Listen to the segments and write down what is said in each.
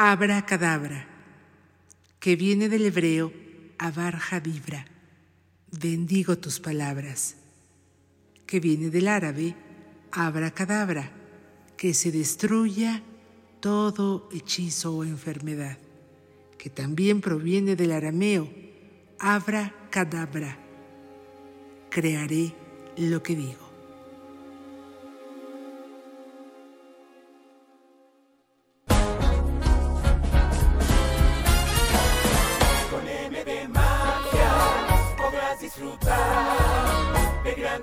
Abra cadabra, que viene del hebreo abarja vibra. Bendigo tus palabras, que viene del árabe abra cadabra, que se destruya todo hechizo o enfermedad, que también proviene del arameo abra cadabra. Crearé lo que digo.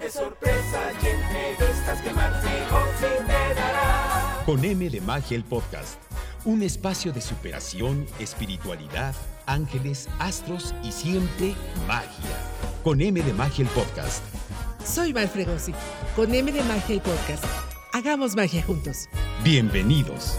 Sorpresas y entrevistas que Con M de Magia el podcast, un espacio de superación, espiritualidad, ángeles, astros y siempre magia. Con M de Magia el podcast. Soy Val Fregosi. Con M de Magia el podcast. Hagamos magia juntos. Bienvenidos.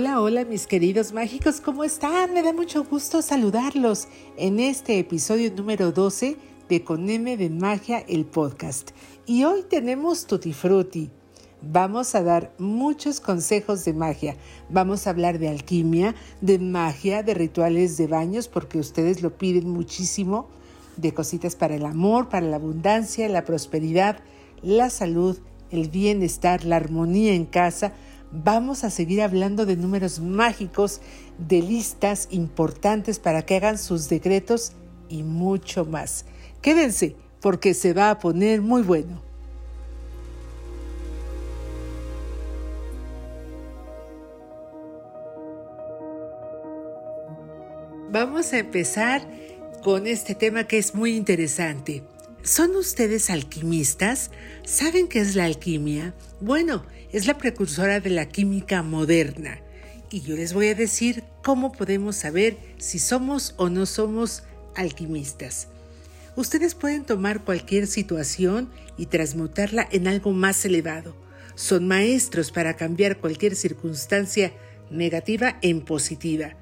Hola, hola mis queridos mágicos, ¿cómo están? Me da mucho gusto saludarlos en este episodio número 12 de Con M de Magia, el podcast. Y hoy tenemos Tutti Frutti. Vamos a dar muchos consejos de magia. Vamos a hablar de alquimia, de magia, de rituales de baños, porque ustedes lo piden muchísimo, de cositas para el amor, para la abundancia, la prosperidad, la salud, el bienestar, la armonía en casa, vamos a seguir hablando de números mágicos, de listas importantes para que hagan sus decretos y mucho más. Quédense porque se va a poner muy bueno. Vamos a empezar con este tema que es muy interesante. ¿Son ustedes alquimistas? ¿Saben qué es la alquimia? Bueno, es la precursora de la química moderna. Y yo les voy a decir cómo podemos saber si somos o no somos alquimistas. Ustedes pueden tomar cualquier situación y transmutarla en algo más elevado. Son maestros para cambiar cualquier circunstancia negativa en positiva.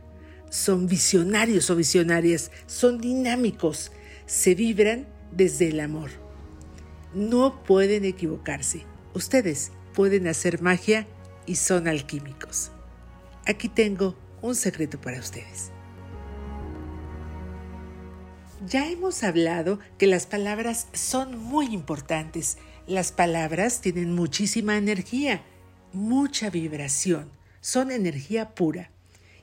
Son visionarios o visionarias, son dinámicos, se vibran desde el amor. No pueden equivocarse. Ustedes pueden hacer magia y son alquímicos. Aquí tengo un secreto para ustedes. Ya hemos hablado que las palabras son muy importantes. Las palabras tienen muchísima energía, mucha vibración, son energía pura.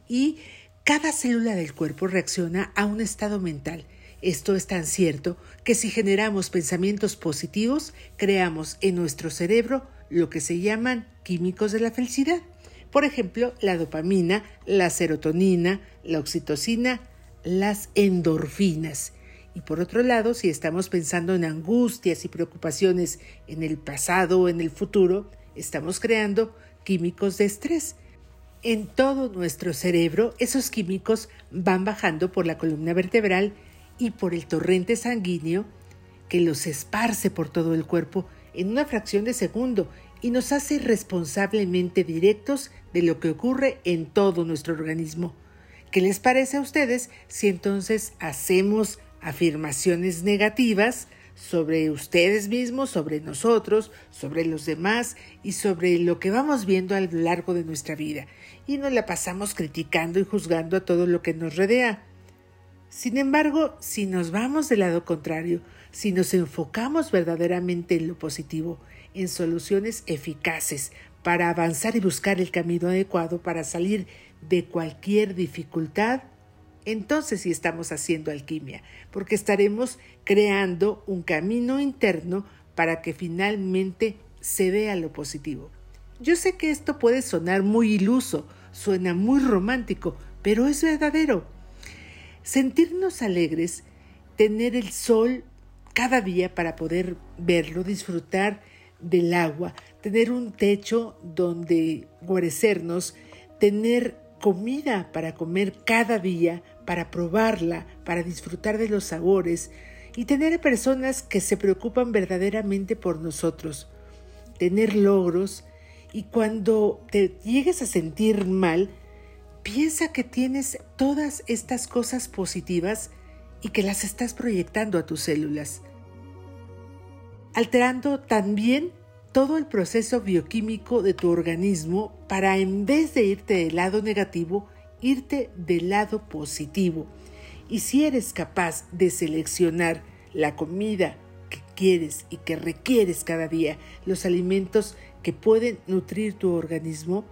Y cada célula del cuerpo reacciona a un estado mental esto es tan cierto que si generamos pensamientos positivos, creamos en nuestro cerebro lo que se llaman químicos de la felicidad. Por ejemplo, la dopamina, la serotonina, la oxitocina, las endorfinas. Y por otro lado, si estamos pensando en angustias y preocupaciones en el pasado o en el futuro, estamos creando químicos de estrés. En todo nuestro cerebro, esos químicos van bajando por la columna vertebral y por el torrente sanguíneo que los esparce por todo el cuerpo en una fracción de segundo y nos hace responsablemente directos de lo que ocurre en todo nuestro organismo. ¿Qué les parece a ustedes si entonces hacemos afirmaciones negativas sobre ustedes mismos, sobre nosotros, sobre los demás y sobre lo que vamos viendo a lo largo de nuestra vida y nos la pasamos criticando y juzgando a todo lo que nos rodea? Sin embargo, si nos vamos del lado contrario, si nos enfocamos verdaderamente en lo positivo, en soluciones eficaces para avanzar y buscar el camino adecuado para salir de cualquier dificultad, entonces sí estamos haciendo alquimia, porque estaremos creando un camino interno para que finalmente se vea lo positivo. Yo sé que esto puede sonar muy iluso, suena muy romántico, pero es verdadero. Sentirnos alegres, tener el sol cada día para poder verlo, disfrutar del agua, tener un techo donde guarecernos, tener comida para comer cada día, para probarla, para disfrutar de los sabores y tener personas que se preocupan verdaderamente por nosotros, tener logros y cuando te llegues a sentir mal, piensa que tienes todas estas cosas positivas y que las estás proyectando a tus células, alterando también todo el proceso bioquímico de tu organismo para en vez de irte del lado negativo, irte del lado positivo. Y si eres capaz de seleccionar la comida que quieres y que requieres cada día, los alimentos que pueden nutrir tu organismo,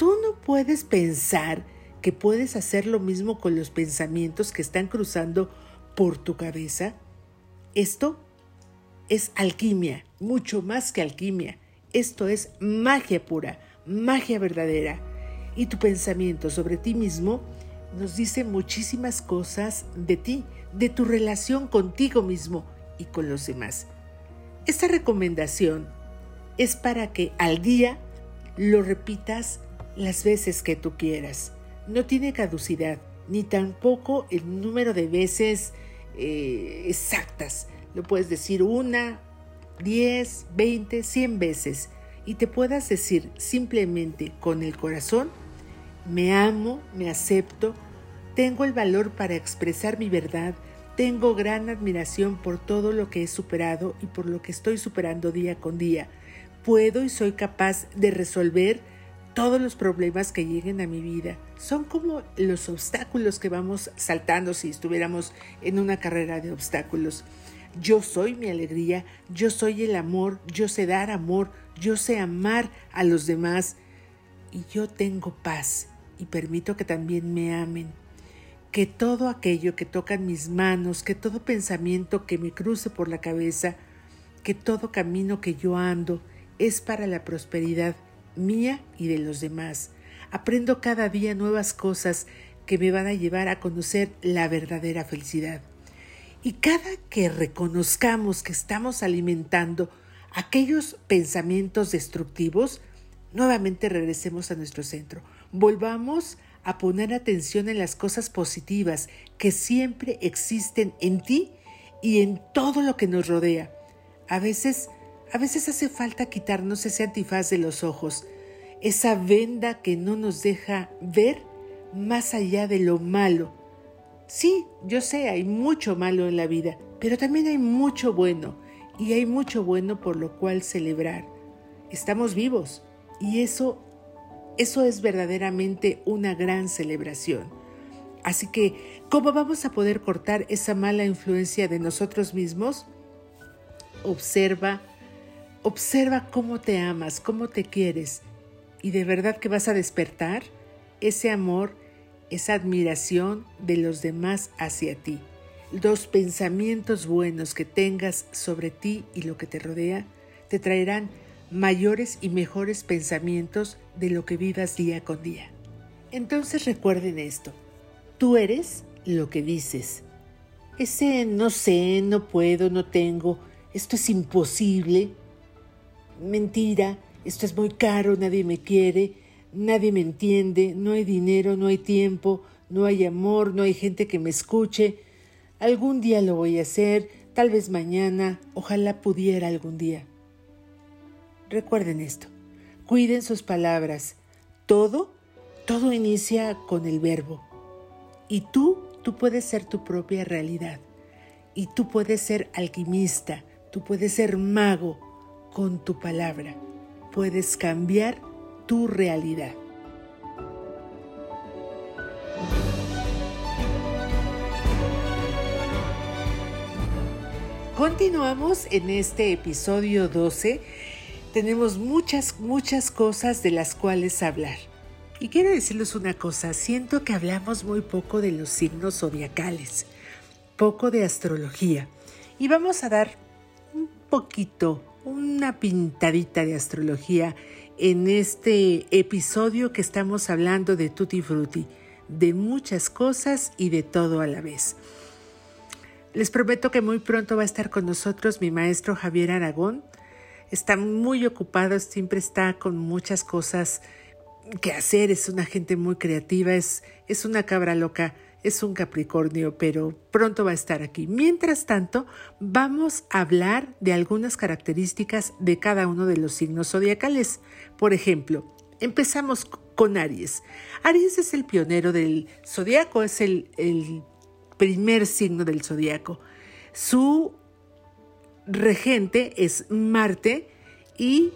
tú no puedes pensar que puedes hacer lo mismo con los pensamientos que están cruzando por tu cabeza. Esto es alquimia, mucho más que alquimia. Esto es magia pura, magia verdadera. Y tu pensamiento sobre ti mismo nos dice muchísimas cosas de ti, de tu relación contigo mismo y con los demás. Esta recomendación es para que al día lo repitas las veces que tú quieras. No tiene caducidad, ni tampoco el número de veces eh, exactas. Lo puedes decir una, diez, veinte, cien veces y te puedas decir simplemente con el corazón, me amo, me acepto, tengo el valor para expresar mi verdad, tengo gran admiración por todo lo que he superado y por lo que estoy superando día con día. Puedo y soy capaz de resolver todos los problemas que lleguen a mi vida. Son como los obstáculos que vamos saltando si estuviéramos en una carrera de obstáculos. Yo soy mi alegría, yo soy el amor, yo sé dar amor, yo sé amar a los demás y yo tengo paz y permito que también me amen. Que todo aquello que toca mis manos, que todo pensamiento que me cruce por la cabeza, que todo camino que yo ando es para la prosperidad mía y de los demás. Aprendo cada día nuevas cosas que me van a llevar a conocer la verdadera felicidad. Y cada que reconozcamos que estamos alimentando aquellos pensamientos destructivos, nuevamente regresemos a nuestro centro. Volvamos a poner atención en las cosas positivas que siempre existen en ti y en todo lo que nos rodea. A veces, a veces hace falta quitarnos ese antifaz de los ojos, esa venda que no nos deja ver más allá de lo malo Sí, yo sé, hay mucho malo en la vida, pero también hay mucho bueno, y hay mucho bueno por lo cual celebrar. Estamos vivos, y eso, eso es verdaderamente una gran celebración. Así que, ¿cómo vamos a poder cortar esa mala influencia de nosotros mismos? Observa, observa cómo te amas, cómo te quieres, y de verdad que vas a despertar ese amor esa admiración de los demás hacia ti. Los pensamientos buenos que tengas sobre ti y lo que te rodea te traerán mayores y mejores pensamientos de lo que vivas día con día. Entonces recuerden esto, tú eres lo que dices. Ese no sé, no puedo, no tengo, esto es imposible, mentira, esto es muy caro, nadie me quiere, Nadie me entiende, no hay dinero, no hay tiempo, no hay amor, no hay gente que me escuche. Algún día lo voy a hacer, tal vez mañana, ojalá pudiera algún día. Recuerden esto, cuiden sus palabras. Todo, todo inicia con el verbo. Y tú, tú puedes ser tu propia realidad. Y tú puedes ser alquimista, tú puedes ser mago con tu palabra. Puedes cambiar tu realidad. Continuamos en este episodio 12. Tenemos muchas, muchas cosas de las cuales hablar. Y quiero decirles una cosa, siento que hablamos muy poco de los signos zodiacales, poco de astrología. Y vamos a dar un poquito, una pintadita de astrología en este episodio que estamos hablando de Tutti Frutti, de muchas cosas y de todo a la vez. Les prometo que muy pronto va a estar con nosotros mi maestro Javier Aragón. Está muy ocupado, siempre está con muchas cosas que hacer, es una gente muy creativa, es, es una cabra loca es un Capricornio, pero pronto va a estar aquí. Mientras tanto, vamos a hablar de algunas características de cada uno de los signos zodiacales. Por ejemplo, Empezamos con Aries. Aries es el pionero del zodiaco, es el, primer signo del zodiaco. Su regente es Marte y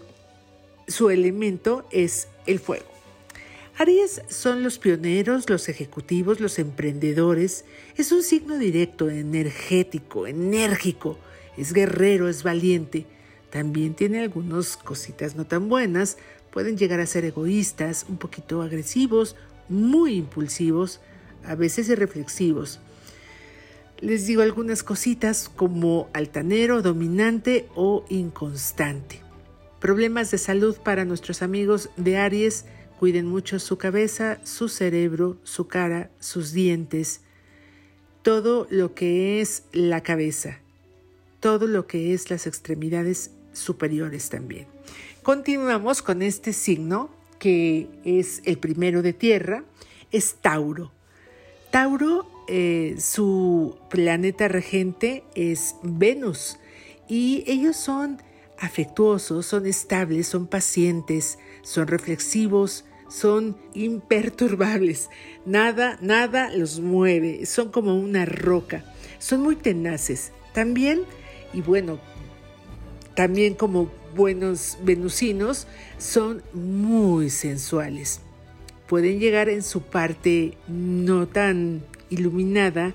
su elemento es el fuego. Aries son los pioneros, los ejecutivos, los emprendedores. Es un signo directo, energético, enérgico. Es guerrero, es valiente. También tiene algunas cositas no tan buenas. Pueden llegar a ser egoístas, un poquito agresivos, muy impulsivos, a veces irreflexivos. Les digo algunas cositas como altanero, dominante o inconstante. Problemas de salud para nuestros amigos de Aries Cuiden mucho su cabeza, su cerebro, su cara, sus dientes, todo lo que es la cabeza, todo lo que es las extremidades superiores también. Continuamos con este signo que es el primero de tierra, es Tauro. Tauro, eh, su planeta regente es Venus y ellos son afectuosos, son estables, son pacientes, son reflexivos, son imperturbables. Nada, nada los mueve, son como una roca. Son muy tenaces. También, y bueno, también como buenos venusinos, son muy sensuales. Pueden llegar en su parte no tan iluminada,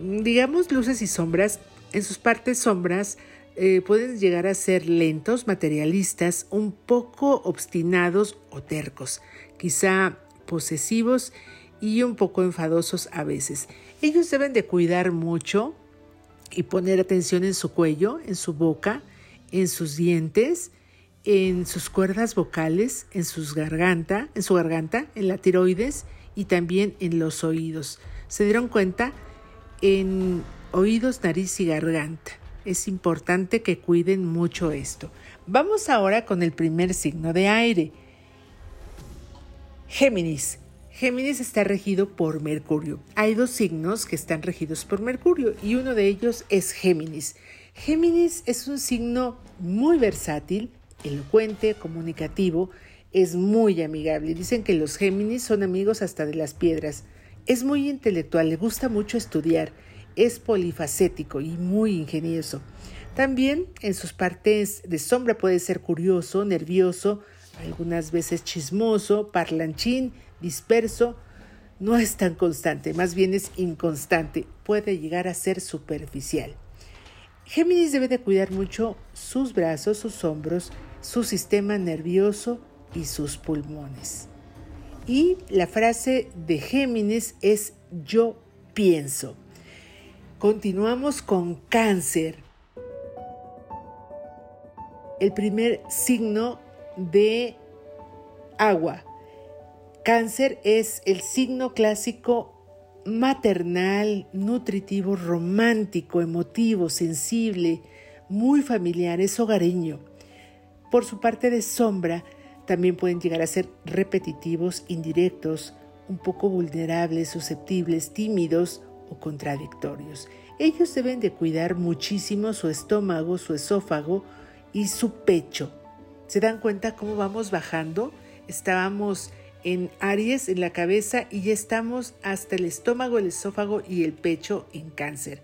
digamos luces y sombras, en sus partes sombras eh, pueden llegar a ser lentos, materialistas, un poco obstinados o tercos, quizá posesivos y un poco enfadosos a veces. Ellos deben de cuidar mucho y poner atención en su cuello, en su boca, en sus dientes, en sus cuerdas vocales, en garganta, en su garganta, en la tiroides y también en los oídos. ¿Se dieron cuenta? En oídos, nariz y garganta es importante que cuiden mucho esto. Vamos ahora con el primer signo de aire. Géminis. Géminis está regido por Mercurio. Hay dos signos que están regidos por Mercurio y uno de ellos es Géminis. Géminis es un signo muy versátil, elocuente, comunicativo, es muy amigable. Dicen que los Géminis son amigos hasta de las piedras. Es muy intelectual, le gusta mucho estudiar es polifacético y muy ingenioso. También en sus partes de sombra puede ser curioso, nervioso, algunas veces chismoso, parlanchín, disperso. No es tan constante, más bien es inconstante, puede llegar a ser superficial. Géminis debe de cuidar mucho sus brazos, sus hombros, su sistema nervioso y sus pulmones. Y la frase de Géminis es yo pienso. Continuamos con cáncer. El primer signo de agua. Cáncer es el signo clásico maternal, nutritivo, romántico, emotivo, sensible, muy familiar, es hogareño. Por su parte de sombra, también pueden llegar a ser repetitivos, indirectos, un poco vulnerables, susceptibles, tímidos contradictorios. Ellos deben de cuidar muchísimo su estómago, su esófago y su pecho. ¿Se dan cuenta cómo vamos bajando? Estábamos en Aries, en la cabeza, y ya estamos hasta el estómago, el esófago y el pecho en cáncer.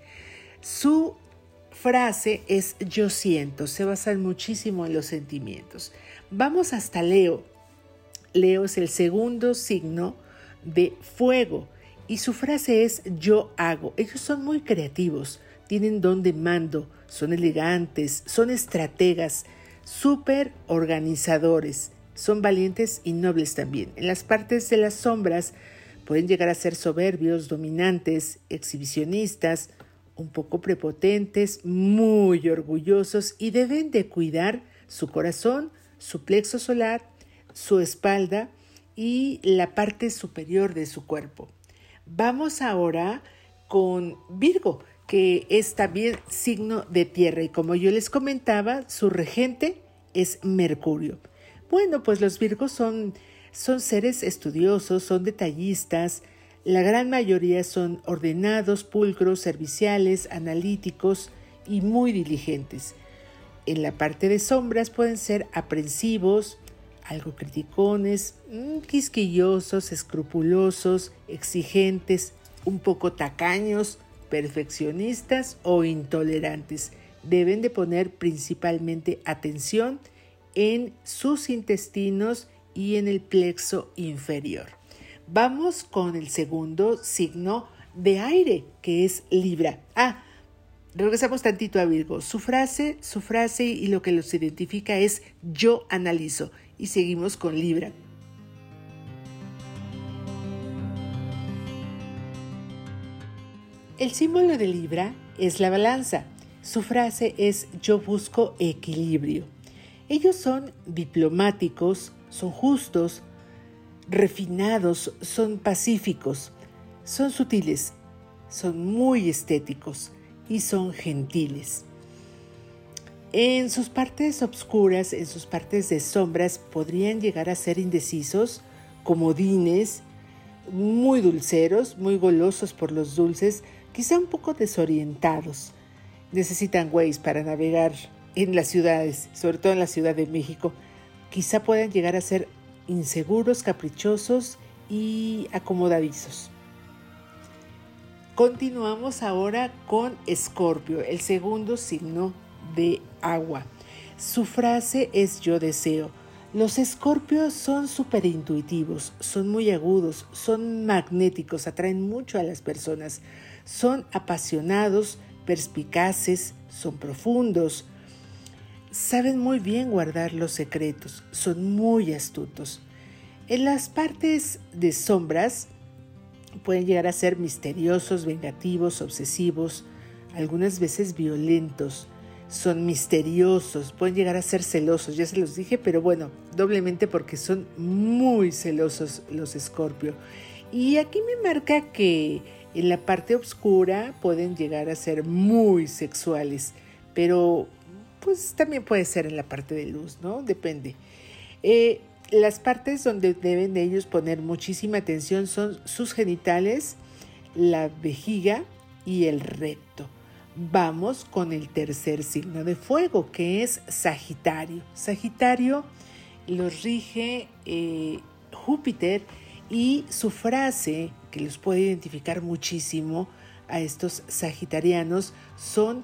Su frase es yo siento, se basan muchísimo en los sentimientos. Vamos hasta Leo. Leo es el segundo signo de fuego y su frase es yo hago. Ellos son muy creativos, tienen don de mando, son elegantes, son estrategas, súper organizadores, son valientes y nobles también. En las partes de las sombras pueden llegar a ser soberbios, dominantes, exhibicionistas, un poco prepotentes, muy orgullosos y deben de cuidar su corazón, su plexo solar, su espalda y la parte superior de su cuerpo. Vamos ahora con Virgo, que es también signo de tierra y como yo les comentaba, su regente es Mercurio. Bueno, pues los Virgos son, son seres estudiosos, son detallistas, la gran mayoría son ordenados, pulcros, serviciales, analíticos y muy diligentes. En la parte de sombras pueden ser aprensivos, algo criticones, mm, quisquillosos, escrupulosos, exigentes, un poco tacaños, perfeccionistas o intolerantes. Deben de poner principalmente atención en sus intestinos y en el plexo inferior. Vamos con el segundo signo de aire, que es Libra. Ah, regresamos tantito a Virgo. Su frase, su frase y lo que los identifica es yo analizo. Y seguimos con Libra. El símbolo de Libra es la balanza. Su frase es yo busco equilibrio. Ellos son diplomáticos, son justos, refinados, son pacíficos, son sutiles, son muy estéticos y son gentiles. En sus partes obscuras, en sus partes de sombras, podrían llegar a ser indecisos, comodines, muy dulceros, muy golosos por los dulces, quizá un poco desorientados. Necesitan Waze para navegar en las ciudades, sobre todo en la Ciudad de México. Quizá puedan llegar a ser inseguros, caprichosos y acomodadizos. Continuamos ahora con Escorpio, el segundo signo de agua. Su frase es yo deseo. Los escorpios son súper intuitivos, son muy agudos, son magnéticos, atraen mucho a las personas, son apasionados, perspicaces, son profundos, saben muy bien guardar los secretos, son muy astutos. En las partes de sombras pueden llegar a ser misteriosos, vengativos, obsesivos, algunas veces violentos, son misteriosos, pueden llegar a ser celosos, ya se los dije, pero bueno, doblemente porque son muy celosos los escorpio. Y aquí me marca que en la parte oscura pueden llegar a ser muy sexuales, pero pues también puede ser en la parte de luz, ¿no? Depende. Eh, las partes donde deben de ellos poner muchísima atención son sus genitales, la vejiga y el recto. Vamos con el tercer signo de fuego, que es Sagitario. Sagitario los rige eh, Júpiter y su frase, que los puede identificar muchísimo a estos sagitarianos, son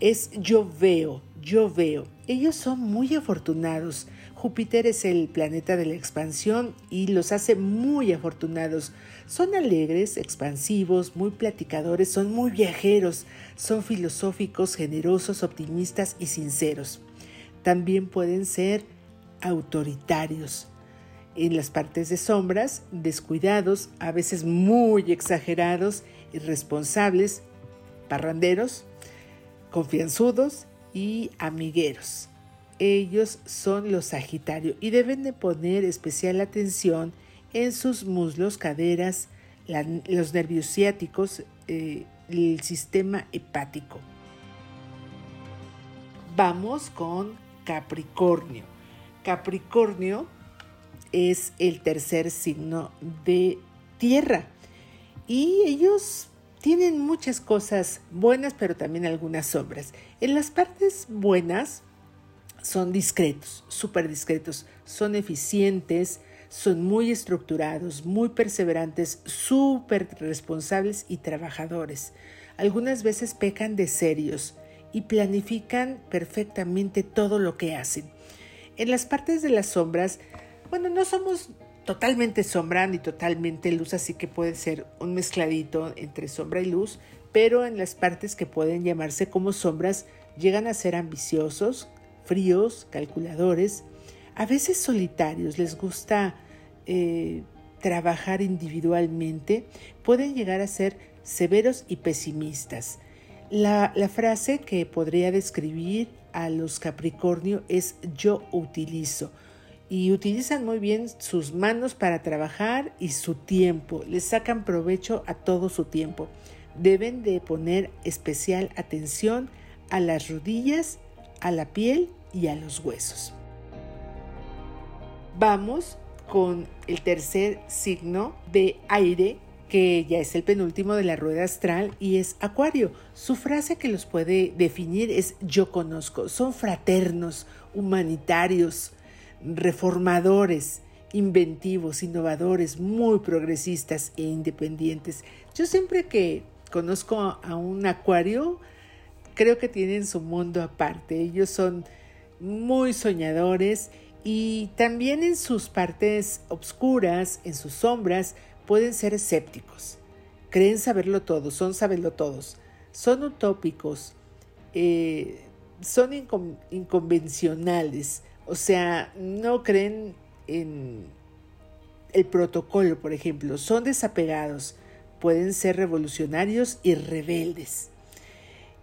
es yo veo, yo veo. Ellos son muy afortunados. Júpiter es el planeta de la expansión y los hace muy afortunados. Son alegres, expansivos, muy platicadores, son muy viajeros, son filosóficos, generosos, optimistas y sinceros. También pueden ser autoritarios. En las partes de sombras, descuidados, a veces muy exagerados, irresponsables, parranderos, confianzudos y amigueros. Ellos son los Sagitario y deben de poner especial atención en sus muslos, caderas, los nervios ciáticos, eh, el sistema hepático. Vamos con Capricornio. Capricornio es el tercer signo de tierra y ellos tienen muchas cosas buenas, pero también algunas sombras. En las partes buenas son discretos, súper discretos, son eficientes, son muy estructurados, muy perseverantes, súper responsables y trabajadores. Algunas veces pecan de serios y planifican perfectamente todo lo que hacen. En las partes de las sombras, bueno, no somos totalmente sombra ni totalmente luz, así que puede ser un mezcladito entre sombra y luz, pero en las partes que pueden llamarse como sombras llegan a ser ambiciosos, fríos, calculadores, a veces solitarios, les gusta eh, trabajar individualmente, pueden llegar a ser severos y pesimistas. La, la frase que podría describir a los Capricornio es yo utilizo y utilizan muy bien sus manos para trabajar y su tiempo, les sacan provecho a todo su tiempo. Deben de poner especial atención a las rodillas, a la piel y a los huesos. Vamos con el tercer signo de aire que ya es el penúltimo de la rueda astral y es Acuario. Su frase que los puede definir es yo conozco. Son fraternos, humanitarios, reformadores, inventivos, innovadores, muy progresistas e independientes. Yo siempre que conozco a un acuario, creo que tienen su mundo aparte. Ellos son muy soñadores y también en sus partes oscuras, en sus sombras, pueden ser escépticos. Creen saberlo todo, son saberlo todos. Son utópicos, eh, son inconvencionales, o sea, no creen en el protocolo, por ejemplo, son desapegados, pueden ser revolucionarios y rebeldes.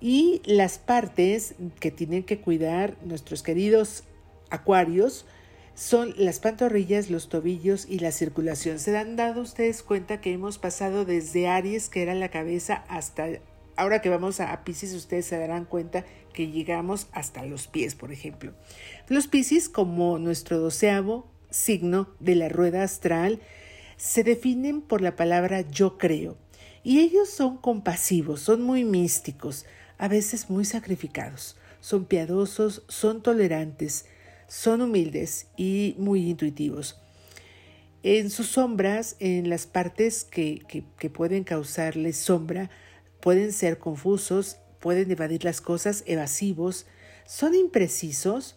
Y las partes que tienen que cuidar nuestros queridos acuarios son las pantorrillas, los tobillos y la circulación. ¿Se han dado ustedes cuenta que hemos pasado desde Aries, que era la cabeza, hasta ahora que vamos a, Pisces, ustedes se darán cuenta que llegamos hasta los pies, por ejemplo. Los Pisces, como nuestro doceavo signo de la rueda astral, se definen por la palabra yo creo. Y ellos son compasivos, son muy místicos, a veces muy sacrificados. Son piadosos, son tolerantes, son humildes y muy intuitivos. En sus sombras, en las partes que, que, pueden causarles sombra, pueden ser confusos, pueden evadir las cosas, evasivos, son imprecisos,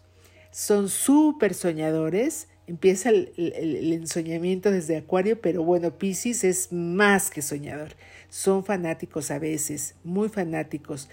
son súper soñadores, empieza el, el, ensoñamiento desde Acuario, pero bueno, Pisces es más que soñador. Son fanáticos a veces, muy fanáticos.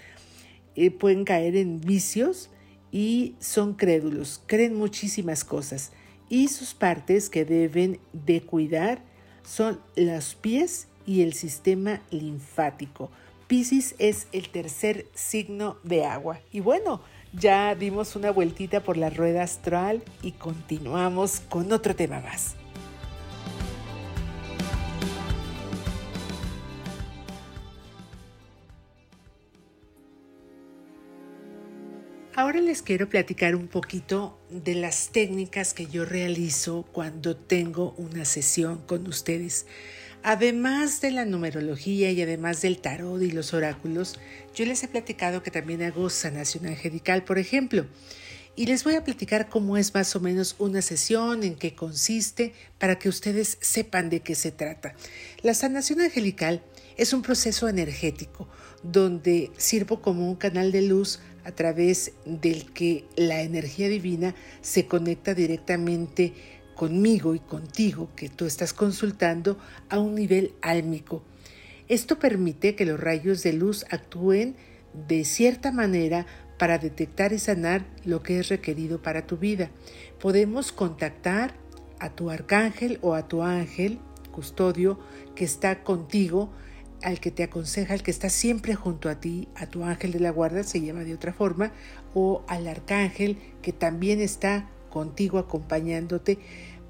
Eh, pueden caer en vicios y son crédulos, creen muchísimas cosas. Y sus partes que deben de cuidar son los pies y el sistema linfático. Piscis es el tercer signo de agua. Y bueno, ya dimos una vueltita por la rueda astral y continuamos con otro tema más. Ahora les quiero platicar un poquito de las técnicas que yo realizo cuando tengo una sesión con ustedes. Además de la numerología y además del tarot y los oráculos, yo les he platicado que también hago sanación angelical, por ejemplo. Y les voy a platicar cómo es más o menos una sesión, en qué consiste, para que ustedes sepan de qué se trata. La sanación angelical es un proceso energético donde sirvo como un canal de luz a través del que la energía divina se conecta directamente conmigo y contigo que tú estás consultando a un nivel álmico. Esto permite que los rayos de luz actúen de cierta manera para detectar y sanar lo que es requerido para tu vida. Podemos contactar a tu arcángel o a tu ángel custodio que está contigo al que te aconseja, al que está siempre junto a ti, a tu ángel de la guarda, se llama de otra forma, o al arcángel que también está contigo acompañándote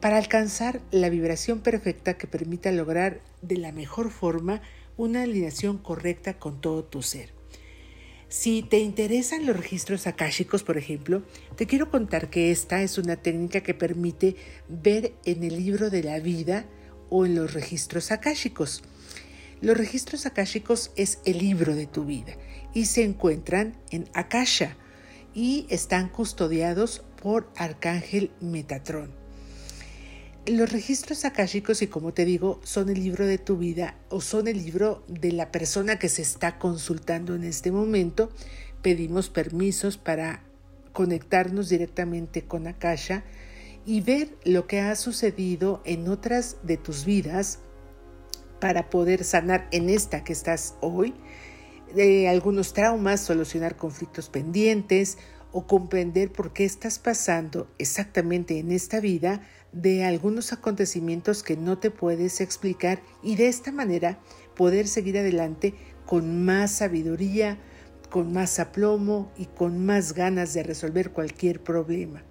para alcanzar la vibración perfecta que permita lograr de la mejor forma una alineación correcta con todo tu ser. Si te interesan los registros akáshicos, por ejemplo, te quiero contar que esta es una técnica que permite ver en el libro de la vida o en los registros akáshicos. Los registros akáshicos es el libro de tu vida y se encuentran en Akasha y están custodiados por Arcángel Metatrón. Los registros akáshicos, y como te digo, son el libro de tu vida o son el libro de la persona que se está consultando en este momento. Pedimos permisos para conectarnos directamente con Akasha y ver lo que ha sucedido en otras de tus vidas para poder sanar en esta que estás hoy, de algunos traumas, solucionar conflictos pendientes o comprender por qué estás pasando exactamente en esta vida de algunos acontecimientos que no te puedes explicar y de esta manera poder seguir adelante con más sabiduría, con más aplomo y con más ganas de resolver cualquier problema.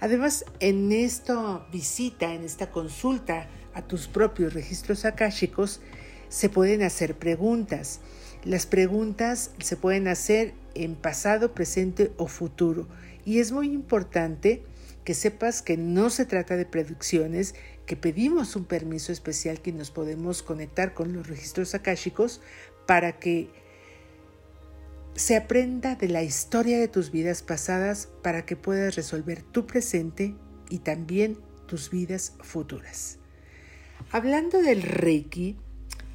Además, en esta visita, en esta consulta a tus propios registros akáshicos, se pueden hacer preguntas. Las preguntas se pueden hacer en pasado, presente o futuro. Y es muy importante que sepas que no se trata de predicciones, que pedimos un permiso especial que nos podemos conectar con los registros akáshicos para que se aprenda de la historia de tus vidas pasadas para que puedas resolver tu presente y también tus vidas futuras. Hablando del Reiki,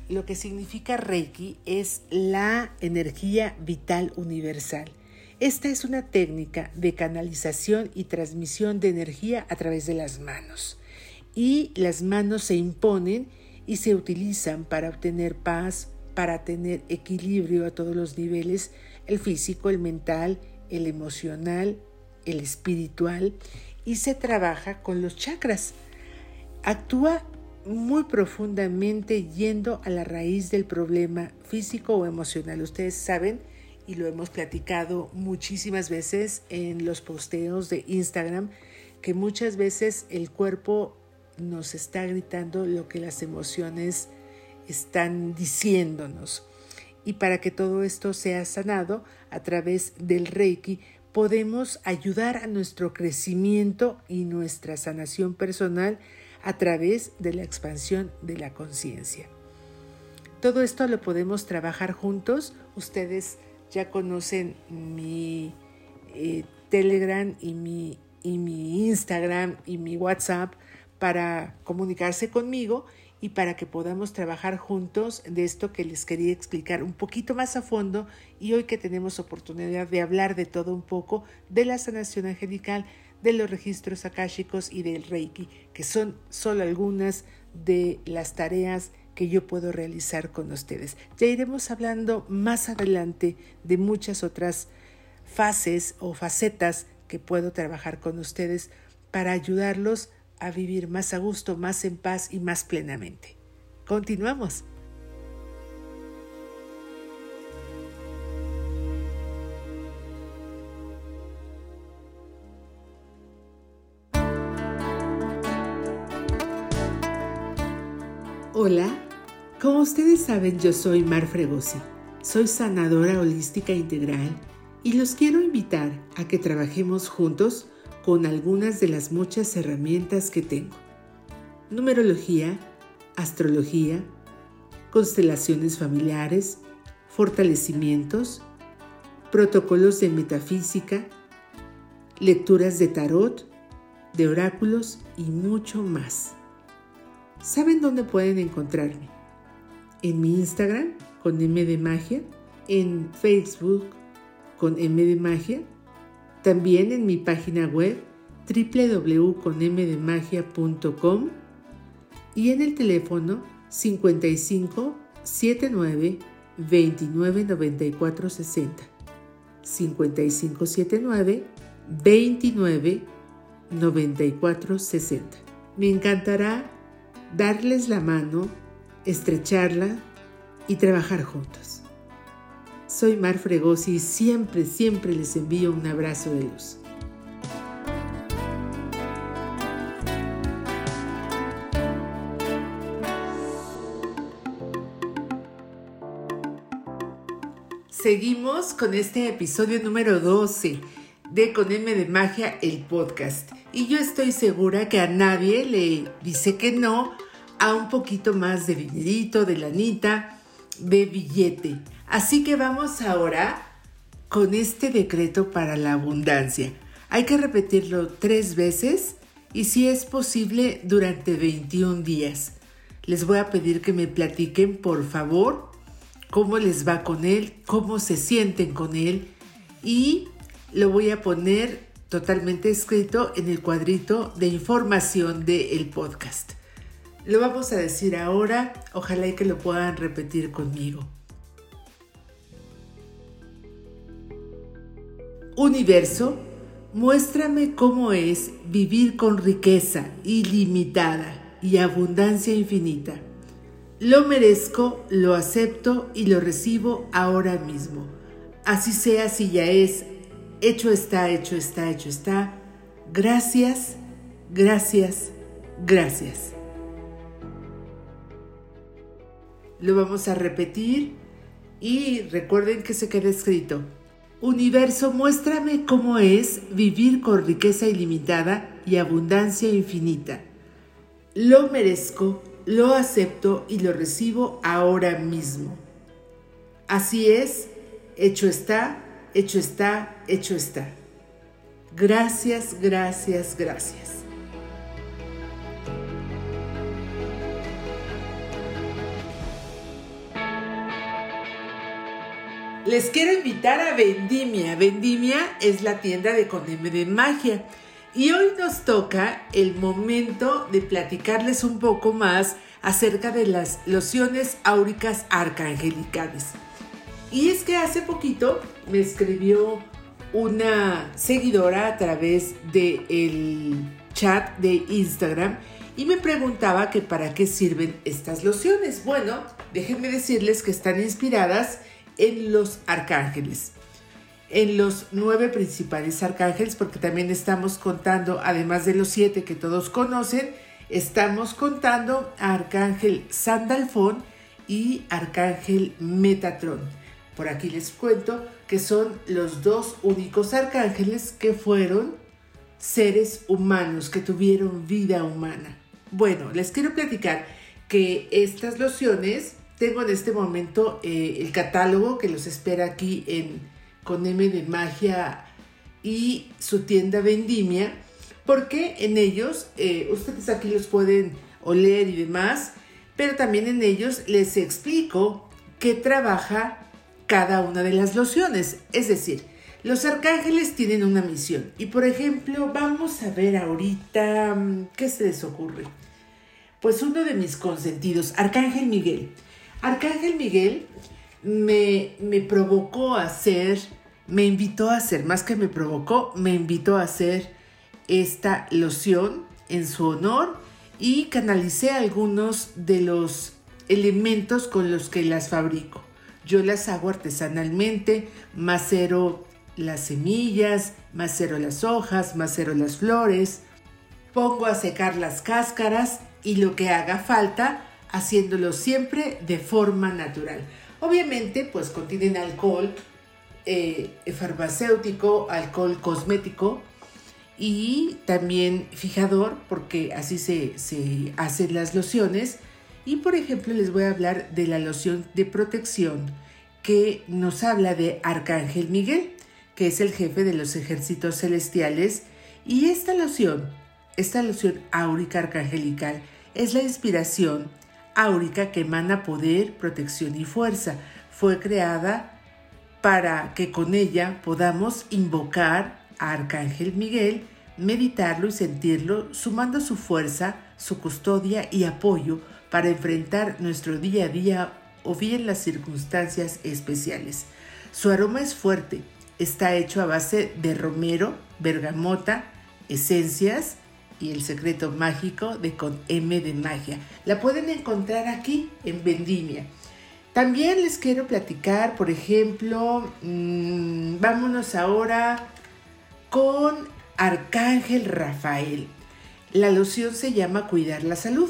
lo que significa Reiki es la energía vital universal. Esta es una técnica de canalización y transmisión de energía a través de las manos. Y las manos se imponen y se utilizan para obtener paz, para tener equilibrio a todos los niveles, el físico, el mental, el emocional, el espiritual, y se trabaja con los chakras. Actúa muy profundamente yendo a la raíz del problema físico o emocional. Ustedes saben, y lo hemos platicado muchísimas veces en los posteos de Instagram, que muchas veces el cuerpo nos está gritando lo que las emociones están diciéndonos. Y para que todo esto sea sanado a través del Reiki, podemos ayudar a nuestro crecimiento y nuestra sanación personal a través de la expansión de la conciencia. Todo esto lo podemos trabajar juntos. Ustedes ya conocen mi eh, Telegram y mi, y mi Instagram y mi WhatsApp para comunicarse conmigo y para que podamos trabajar juntos de esto que les quería explicar un poquito más a fondo y hoy que tenemos oportunidad de hablar de todo un poco de la sanación angelical, de los registros akáshicos y del Reiki, que son solo algunas de las tareas que yo puedo realizar con ustedes. Ya iremos hablando más adelante de muchas otras fases o facetas que puedo trabajar con ustedes para ayudarlos a vivir más a gusto, más en paz y más plenamente. Continuamos. Hola, como ustedes saben yo soy Mar Fregosi, soy sanadora holística integral y los quiero invitar a que trabajemos juntos con algunas de las muchas herramientas que tengo. Numerología, astrología, constelaciones familiares, fortalecimientos, protocolos de metafísica, lecturas de tarot, de oráculos y mucho más. ¿Saben dónde pueden encontrarme? En mi Instagram con M de Magia, en Facebook con M de Magia también en mi página web www.conmdemagia.com y en el teléfono 55 79 29 94 60. 55 79 29 94 60. Me encantará darles la mano, estrecharla y trabajar juntos. Soy Mar Fregosi y siempre, siempre les envío un abrazo de luz. Seguimos con este episodio número 12 de Con M de Magia, el podcast. Y yo estoy segura que a nadie le dice que no a un poquito más de dinerito, de lanita, de billete. Así que vamos ahora con este decreto para la abundancia. Hay que repetirlo tres veces y si es posible durante 21 días. Les voy a pedir que me platiquen por favor cómo les va con él, cómo se sienten con él y lo voy a poner totalmente escrito en el cuadrito de información del podcast. Lo vamos a decir ahora, ojalá y que lo puedan repetir conmigo. Universo, muéstrame cómo es vivir con riqueza ilimitada y abundancia infinita. Lo merezco, lo acepto y lo recibo ahora mismo. Así sea si ya es, hecho está, hecho está, hecho está. Gracias, gracias, gracias. Lo vamos a repetir y recuerden que se queda escrito. Universo, muéstrame cómo es vivir con riqueza ilimitada y abundancia infinita. Lo merezco, lo acepto y lo recibo ahora mismo. Así es, hecho está, hecho está, hecho está. Gracias, gracias, gracias. Les quiero invitar a Vendimia. Vendimia es la tienda de Coneme de Magia. Y hoy nos toca el momento de platicarles un poco más acerca de las lociones áuricas arcangelicales. Y es que hace poquito me escribió una seguidora a través del chat de Instagram y me preguntaba que para qué sirven estas lociones. Bueno, déjenme decirles que están inspiradas los arcángeles, en los nueve principales arcángeles, porque también estamos contando, además de los siete que todos conocen, estamos contando a Arcángel Sandalfón y Arcángel Metatron. Por aquí les cuento que son los dos únicos arcángeles que fueron seres humanos, que tuvieron vida humana. Bueno, les quiero platicar que estas lociones, tengo en este momento eh, el catálogo que los espera aquí en con M de Magia y su tienda Vendimia, porque en ellos, eh, ustedes aquí los pueden oler y demás, pero también en ellos les explico qué trabaja cada una de las lociones. Es decir, los arcángeles tienen una misión. Y por ejemplo, vamos a ver ahorita, mm, ¿qué se les ocurre? Pues uno de mis consentidos, Arcángel Miguel. Arcángel Miguel me, me provocó a hacer, me invitó a hacer, más que me provocó, me invitó a hacer esta loción en su honor y canalicé algunos de los elementos con los que las fabrico. Yo las hago artesanalmente, macero las semillas, macero las hojas, macero las flores, pongo a secar las cáscaras y lo que haga falta, haciéndolo siempre de forma natural. Obviamente, pues contienen alcohol eh, farmacéutico, alcohol cosmético y también fijador, porque así se, se hacen las lociones. Y por ejemplo, les voy a hablar de la loción de protección que nos habla de Arcángel Miguel, que es el jefe de los ejércitos celestiales. Y esta loción, esta loción áurica arcangelical, es la inspiración áurica que emana poder, protección y fuerza. Fue creada para que con ella podamos invocar a Arcángel Miguel, meditarlo y sentirlo, sumando su fuerza, su custodia y apoyo para enfrentar nuestro día a día o bien las circunstancias especiales. Su aroma es fuerte, está hecho a base de romero, bergamota, esencias, y el secreto mágico de con M de magia. La pueden encontrar aquí en Vendimia. También les quiero platicar, por ejemplo, mm, vámonos ahora con Arcángel Rafael. La loción se llama Cuidar la Salud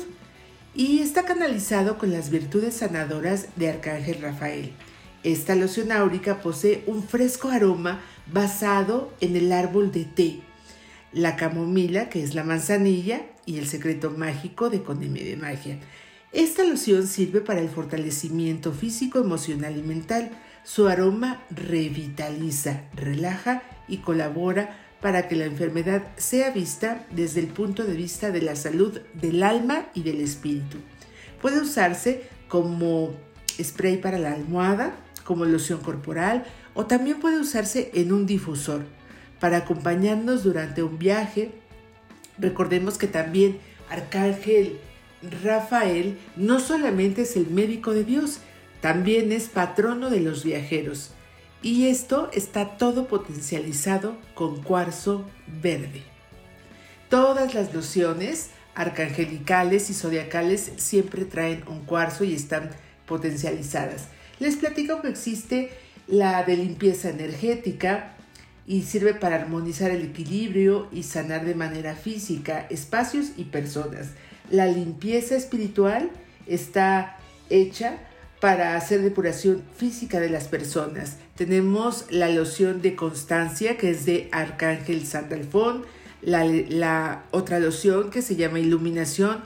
y está canalizado con las virtudes sanadoras de Arcángel Rafael. Esta loción áurica posee un fresco aroma basado en el árbol de té la camomila, que es la manzanilla, y el secreto mágico de Coneme de Magia. Esta loción sirve para el fortalecimiento físico, emocional y mental. Su aroma revitaliza, relaja y colabora para que la enfermedad sea vista desde el punto de vista de la salud del alma y del espíritu. Puede usarse como spray para la almohada, como loción corporal o también puede usarse en un difusor para acompañarnos durante un viaje. Recordemos que también Arcángel Rafael no solamente es el médico de Dios, también es patrono de los viajeros. Y esto está todo potencializado con cuarzo verde. Todas las lociones arcangelicales y zodiacales siempre traen un cuarzo y están potencializadas. Les platico que existe la de limpieza energética, y sirve para armonizar el equilibrio y sanar de manera física espacios y personas. La limpieza espiritual está hecha para hacer depuración física de las personas. Tenemos la loción de constancia que es de Arcángel Sandalfón, la, la otra loción que se llama iluminación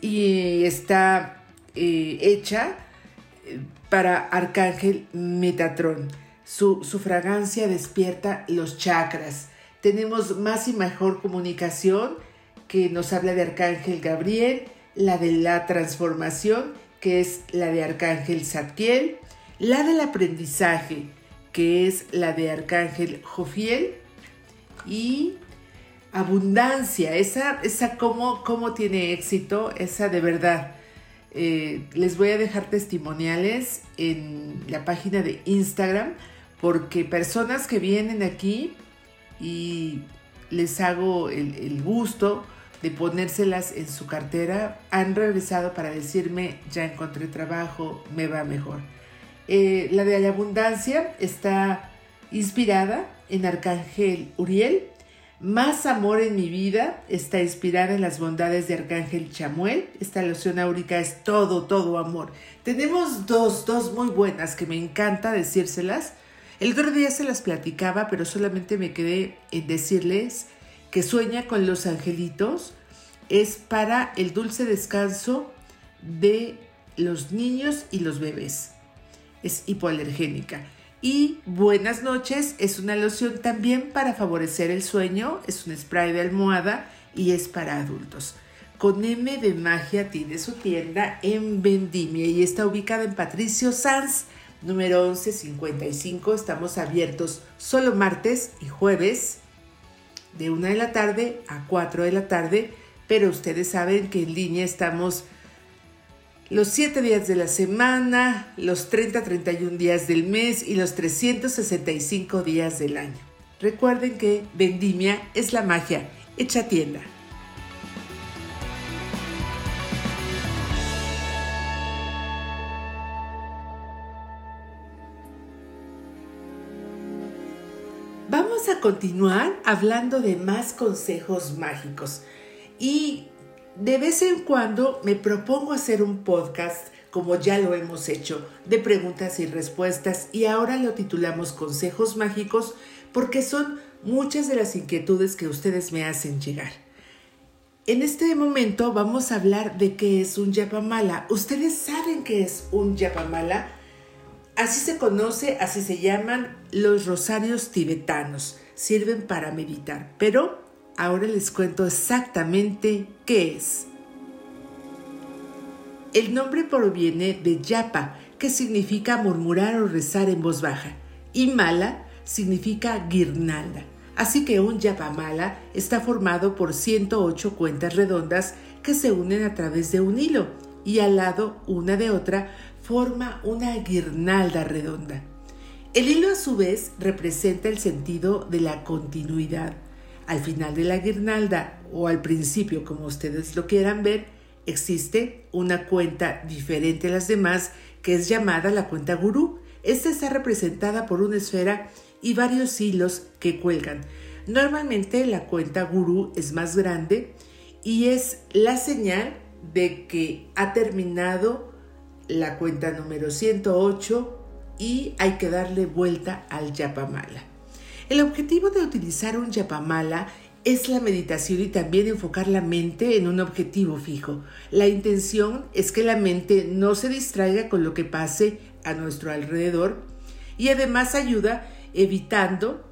y está eh, hecha eh, para Arcángel Metatron. Su, fragancia despierta los chakras. Tenemos más y mejor comunicación que nos habla de Arcángel Gabriel, la de la transformación, que es la de Arcángel Satiel, la del aprendizaje, que es la de Arcángel Jofiel. Y abundancia, esa, esa cómo, cómo tiene éxito, esa de verdad. Eh, les voy a dejar testimoniales en la página de Instagram porque personas que vienen aquí y les hago el, gusto de ponérselas en su cartera, han regresado para decirme, ya encontré trabajo, me va mejor. Eh, la de la abundancia está inspirada en Arcángel Uriel. Más amor en mi vida está inspirada en las bondades de Arcángel Chamuel. Esta loción áurica es todo, todo amor. Tenemos dos, dos muy buenas que me encanta decírselas. El otro día se las platicaba, pero solamente me quedé en decirles que sueña con los angelitos es para el dulce descanso de los niños y los bebés. Es hipoalergénica. Y buenas noches es una loción también para favorecer el sueño, es un spray de almohada y es para adultos. Con M de Magia tiene su tienda en Vendimia y está ubicada en Patricio Sanz número 1155. Estamos abiertos solo martes y jueves de 1 de la tarde a 4 de la tarde, pero ustedes saben que en línea estamos los 7 días de la semana, los 30-31 días del mes y los 365 días del año. Recuerden que Vendimia es la magia hecha tienda. Continuar hablando de más consejos mágicos y de vez en cuando me propongo hacer un podcast como ya lo hemos hecho, de preguntas y respuestas y ahora lo titulamos Consejos Mágicos porque son muchas de las inquietudes que ustedes me hacen llegar. En este momento vamos a hablar de qué es un yapamala. ¿Ustedes saben qué es un yapamala? Así se conoce, así se llaman los rosarios tibetanos. Sirven para meditar, pero ahora les cuento exactamente qué es. El nombre proviene de yapa, que significa murmurar o rezar en voz baja, y mala significa guirnalda. Así que un yapamala está formado por 108 cuentas redondas que se unen a través de un hilo y al lado una de otra forma una guirnalda redonda. El hilo a su vez representa el sentido de la continuidad. Al final de la guirnalda o al principio, como ustedes lo quieran ver, existe una cuenta diferente a las demás que es llamada la cuenta gurú. Esta está representada por una esfera y varios hilos que cuelgan. Normalmente la cuenta gurú es más grande y es la señal de que ha terminado la cuenta número 108 y hay que darle vuelta al yapamala. El objetivo de utilizar un yapamala es la meditación y también enfocar la mente en un objetivo fijo. La intención es que la mente no se distraiga con lo que pase a nuestro alrededor y además ayuda evitando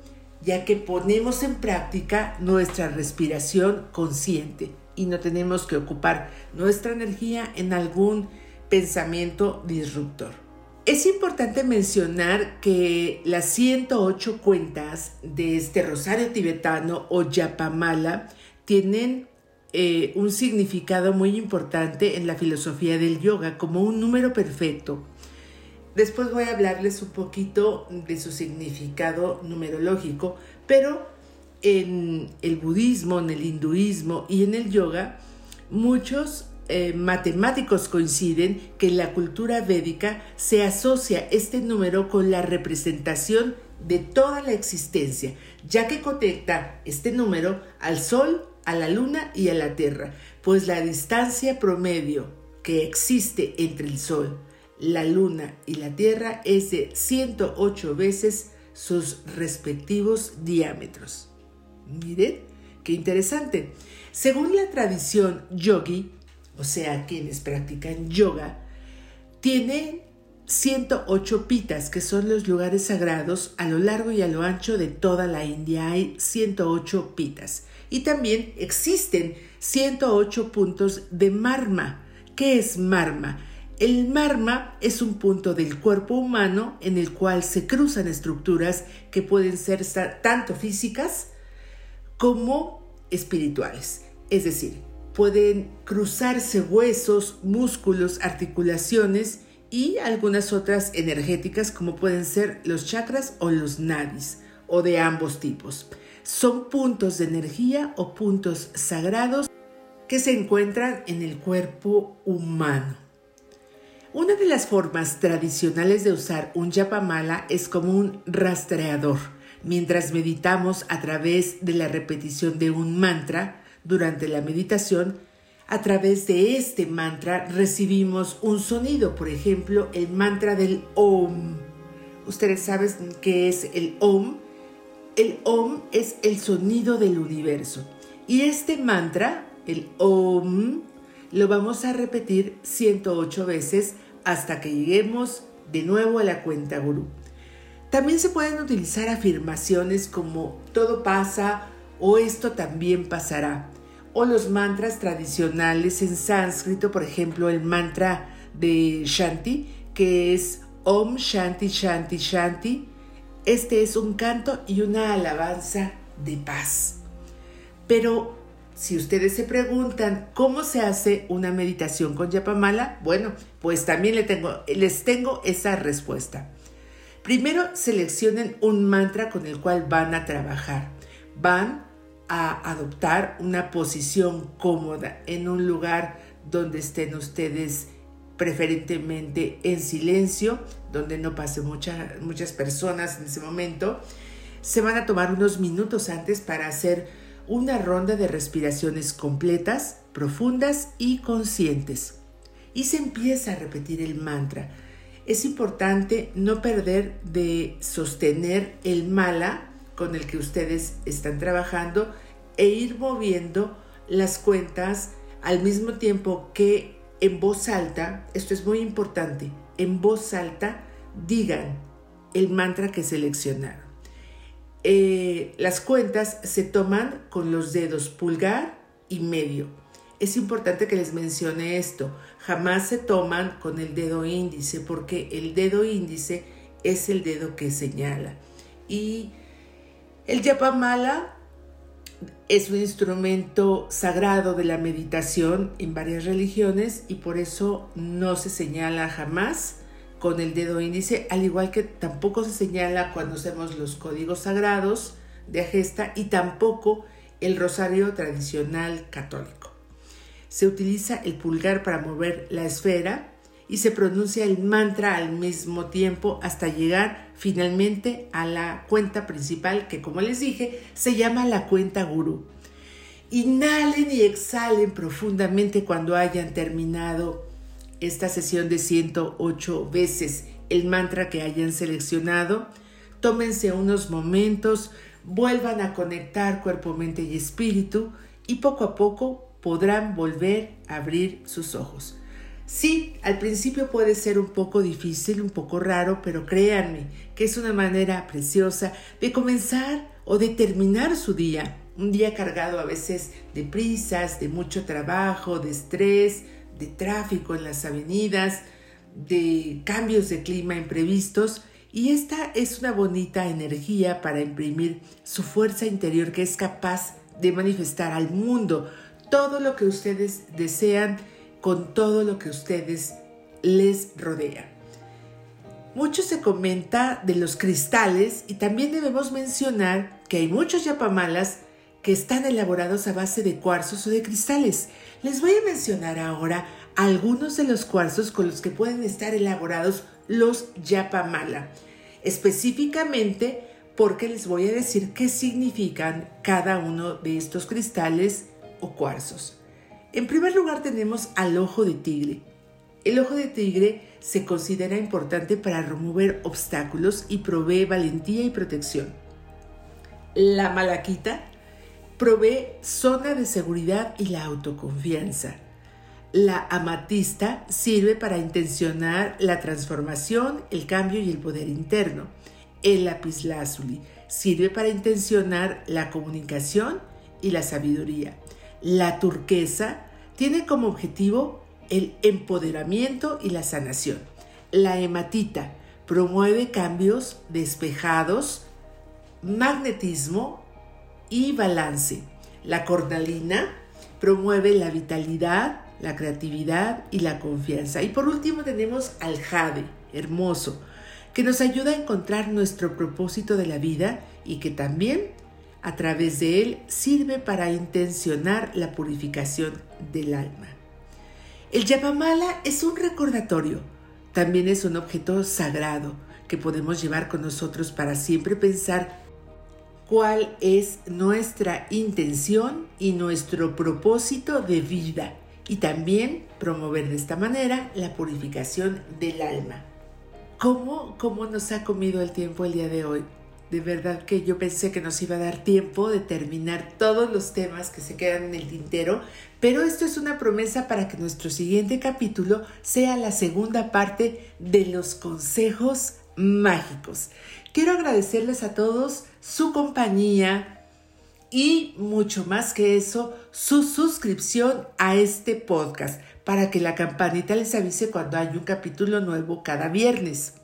ya que ponemos en práctica nuestra respiración consciente y no tenemos que ocupar nuestra energía en algún pensamiento disruptor. Es importante mencionar que las 108 cuentas de este rosario tibetano o yapamala tienen eh, un significado muy importante en la filosofía del yoga como un número perfecto. Después voy a hablarles un poquito de su significado numerológico, pero en el budismo, en el hinduismo y en el yoga, muchos eh, matemáticos coinciden que en la cultura védica se asocia este número con la representación de toda la existencia, ya que conecta este número al Sol, a la Luna y a la Tierra, pues la distancia promedio que existe entre el Sol, la Luna y la Tierra es de 108 veces sus respectivos diámetros. Miren, qué interesante. Según la tradición yogi, o sea, quienes practican yoga, tienen 108 pitas, que son los lugares sagrados a lo largo y a lo ancho de toda la India. Hay 108 pitas. Y también existen 108 puntos de marma. ¿Qué es marma? El marma es un punto del cuerpo humano en el cual se cruzan estructuras que pueden ser tanto físicas como espirituales. Es decir, pueden cruzarse huesos, músculos, articulaciones y algunas otras energéticas como pueden ser los chakras o los nadis o de ambos tipos. Son puntos de energía o puntos sagrados que se encuentran en el cuerpo humano. Una de las formas tradicionales de usar un yapamala es como un rastreador. Mientras meditamos a través de la repetición de un mantra durante la meditación, a través de este mantra recibimos un sonido, por ejemplo, el mantra del OM. Ustedes saben qué es el OM. El OM es el sonido del universo. Y este mantra, el OM, lo vamos a repetir 108 veces hasta que lleguemos de nuevo a la cuenta gurú. También se pueden utilizar afirmaciones como todo pasa o esto también pasará o los mantras tradicionales en sánscrito, por ejemplo, el mantra de Shanti, que es Om Shanti Shanti Shanti. Este es un canto y una alabanza de paz. Pero si ustedes se preguntan cómo se hace una meditación con Yapamala, bueno, pues también les tengo, les tengo esa respuesta. Primero seleccionen un mantra con el cual van a trabajar. Van a adoptar una posición cómoda en un lugar donde estén ustedes preferentemente en silencio, donde no pasen muchas personas en ese momento. Se van a tomar unos minutos antes para hacer una ronda de respiraciones completas, profundas y conscientes. Y se empieza a repetir el mantra. Es importante no perder de sostener el mala con el que ustedes están trabajando e ir moviendo las cuentas al mismo tiempo que en voz alta, esto es muy importante, en voz alta digan el mantra que seleccionaron. Eh, las cuentas se toman con los dedos pulgar y medio. Es importante que les mencione esto. Jamás se toman con el dedo índice porque el dedo índice es el dedo que señala. Y el yapamala es un instrumento sagrado de la meditación en varias religiones y por eso no se señala jamás con el dedo índice, al igual que tampoco se señala cuando hacemos los códigos sagrados de Agesta y tampoco el rosario tradicional católico. Se utiliza el pulgar para mover la esfera y se pronuncia el mantra al mismo tiempo hasta llegar finalmente a la cuenta principal que como les dije se llama la cuenta gurú. Inhalen y exhalen profundamente cuando hayan terminado esta sesión de 108 veces el mantra que hayan seleccionado. Tómense unos momentos, vuelvan a conectar cuerpo, mente y espíritu y poco a poco podrán volver a abrir sus ojos. Sí, al principio puede ser un poco difícil, un poco raro, pero créanme que es una manera preciosa de comenzar o de terminar su día. Un día cargado a veces de prisas, de mucho trabajo, de estrés, de tráfico en las avenidas, de cambios de clima imprevistos. Y esta es una bonita energía para imprimir su fuerza interior que es capaz de manifestar al mundo todo lo que ustedes desean con todo lo que ustedes les rodea. Mucho se comenta de los cristales y también debemos mencionar que hay muchos yapamalas que están elaborados a base de cuarzos o de cristales. Les voy a mencionar ahora algunos de los cuarzos con los que pueden estar elaborados los yapamala. Específicamente porque les voy a decir qué significan cada uno de estos cristales o cuarzos. En primer lugar tenemos al ojo de tigre. El ojo de tigre se considera importante para remover obstáculos y provee valentía y protección. La malaquita provee zona de seguridad y la autoconfianza. La amatista sirve para intencionar la transformación, el cambio y el poder interno. El lapislázuli sirve para intencionar la comunicación y la sabiduría. La turquesa tiene como objetivo el empoderamiento y la sanación. La hematita promueve cambios despejados, magnetismo y balance. La cornalina promueve la vitalidad, la creatividad y la confianza. Y por último tenemos al jade, hermoso, que nos ayuda a encontrar nuestro propósito de la vida y que también a través de él sirve para intencionar la purificación del alma. El Yapamala es un recordatorio, también es un objeto sagrado que podemos llevar con nosotros para siempre pensar cuál es nuestra intención y nuestro propósito de vida y también promover de esta manera la purificación del alma. ¿Cómo, ¿Cómo nos ha comido el tiempo el día de hoy? De verdad que yo pensé que nos iba a dar tiempo de terminar todos los temas que se quedan en el tintero, pero esto es una promesa para que nuestro siguiente capítulo sea la segunda parte de los consejos mágicos. Quiero agradecerles a todos su compañía y mucho más que eso, su suscripción a este podcast para que la campanita les avise cuando hay un capítulo nuevo cada viernes.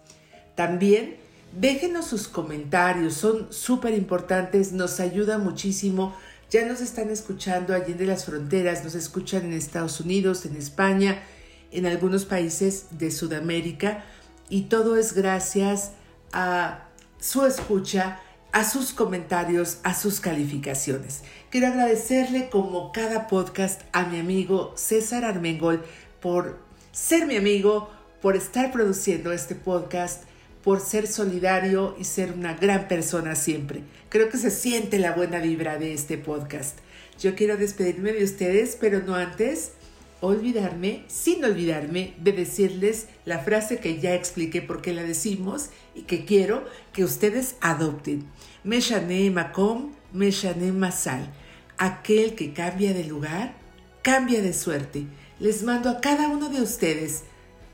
También déjenos sus comentarios, son súper importantes, nos ayuda muchísimo. Ya nos están escuchando allí de las fronteras, nos escuchan en Estados Unidos, en España, en algunos países de Sudamérica y todo es gracias a su escucha a sus comentarios, a sus calificaciones. Quiero agradecerle como cada podcast a mi amigo César Armengol por ser mi amigo, por estar produciendo este podcast, por ser solidario y ser una gran persona siempre. Creo que se siente la buena vibra de este podcast. Yo quiero despedirme de ustedes, pero no antes olvidarme, sin olvidarme, de decirles la frase que ya expliqué por qué la decimos y que quiero que ustedes adopten. Meshane Makom, Meshane Masal. Aquel que cambia de lugar, cambia de suerte. Les mando a cada uno de ustedes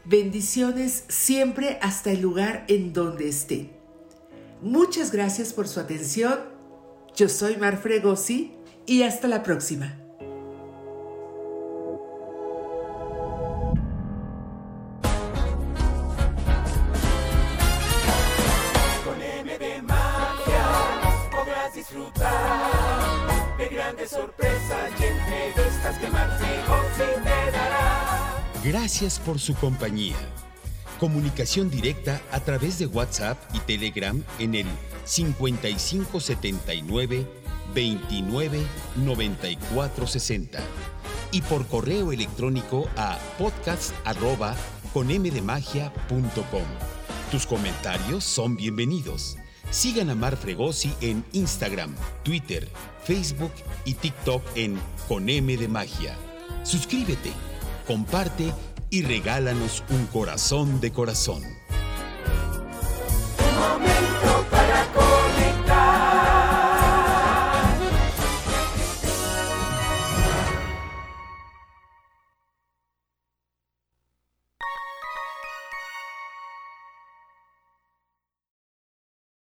bendiciones siempre hasta el lugar en donde estén. Muchas gracias por su atención. Yo soy Mar Fregosi y hasta la próxima. Gracias por su compañía. Comunicación directa a través de WhatsApp y Telegram en el 5579 29 94 60 y por correo electrónico a podcast Tus comentarios son bienvenidos. Sigan a Mar Fregosi en Instagram, Twitter, Facebook y TikTok en Con de Magia. Suscríbete comparte y regálanos un corazón de corazón.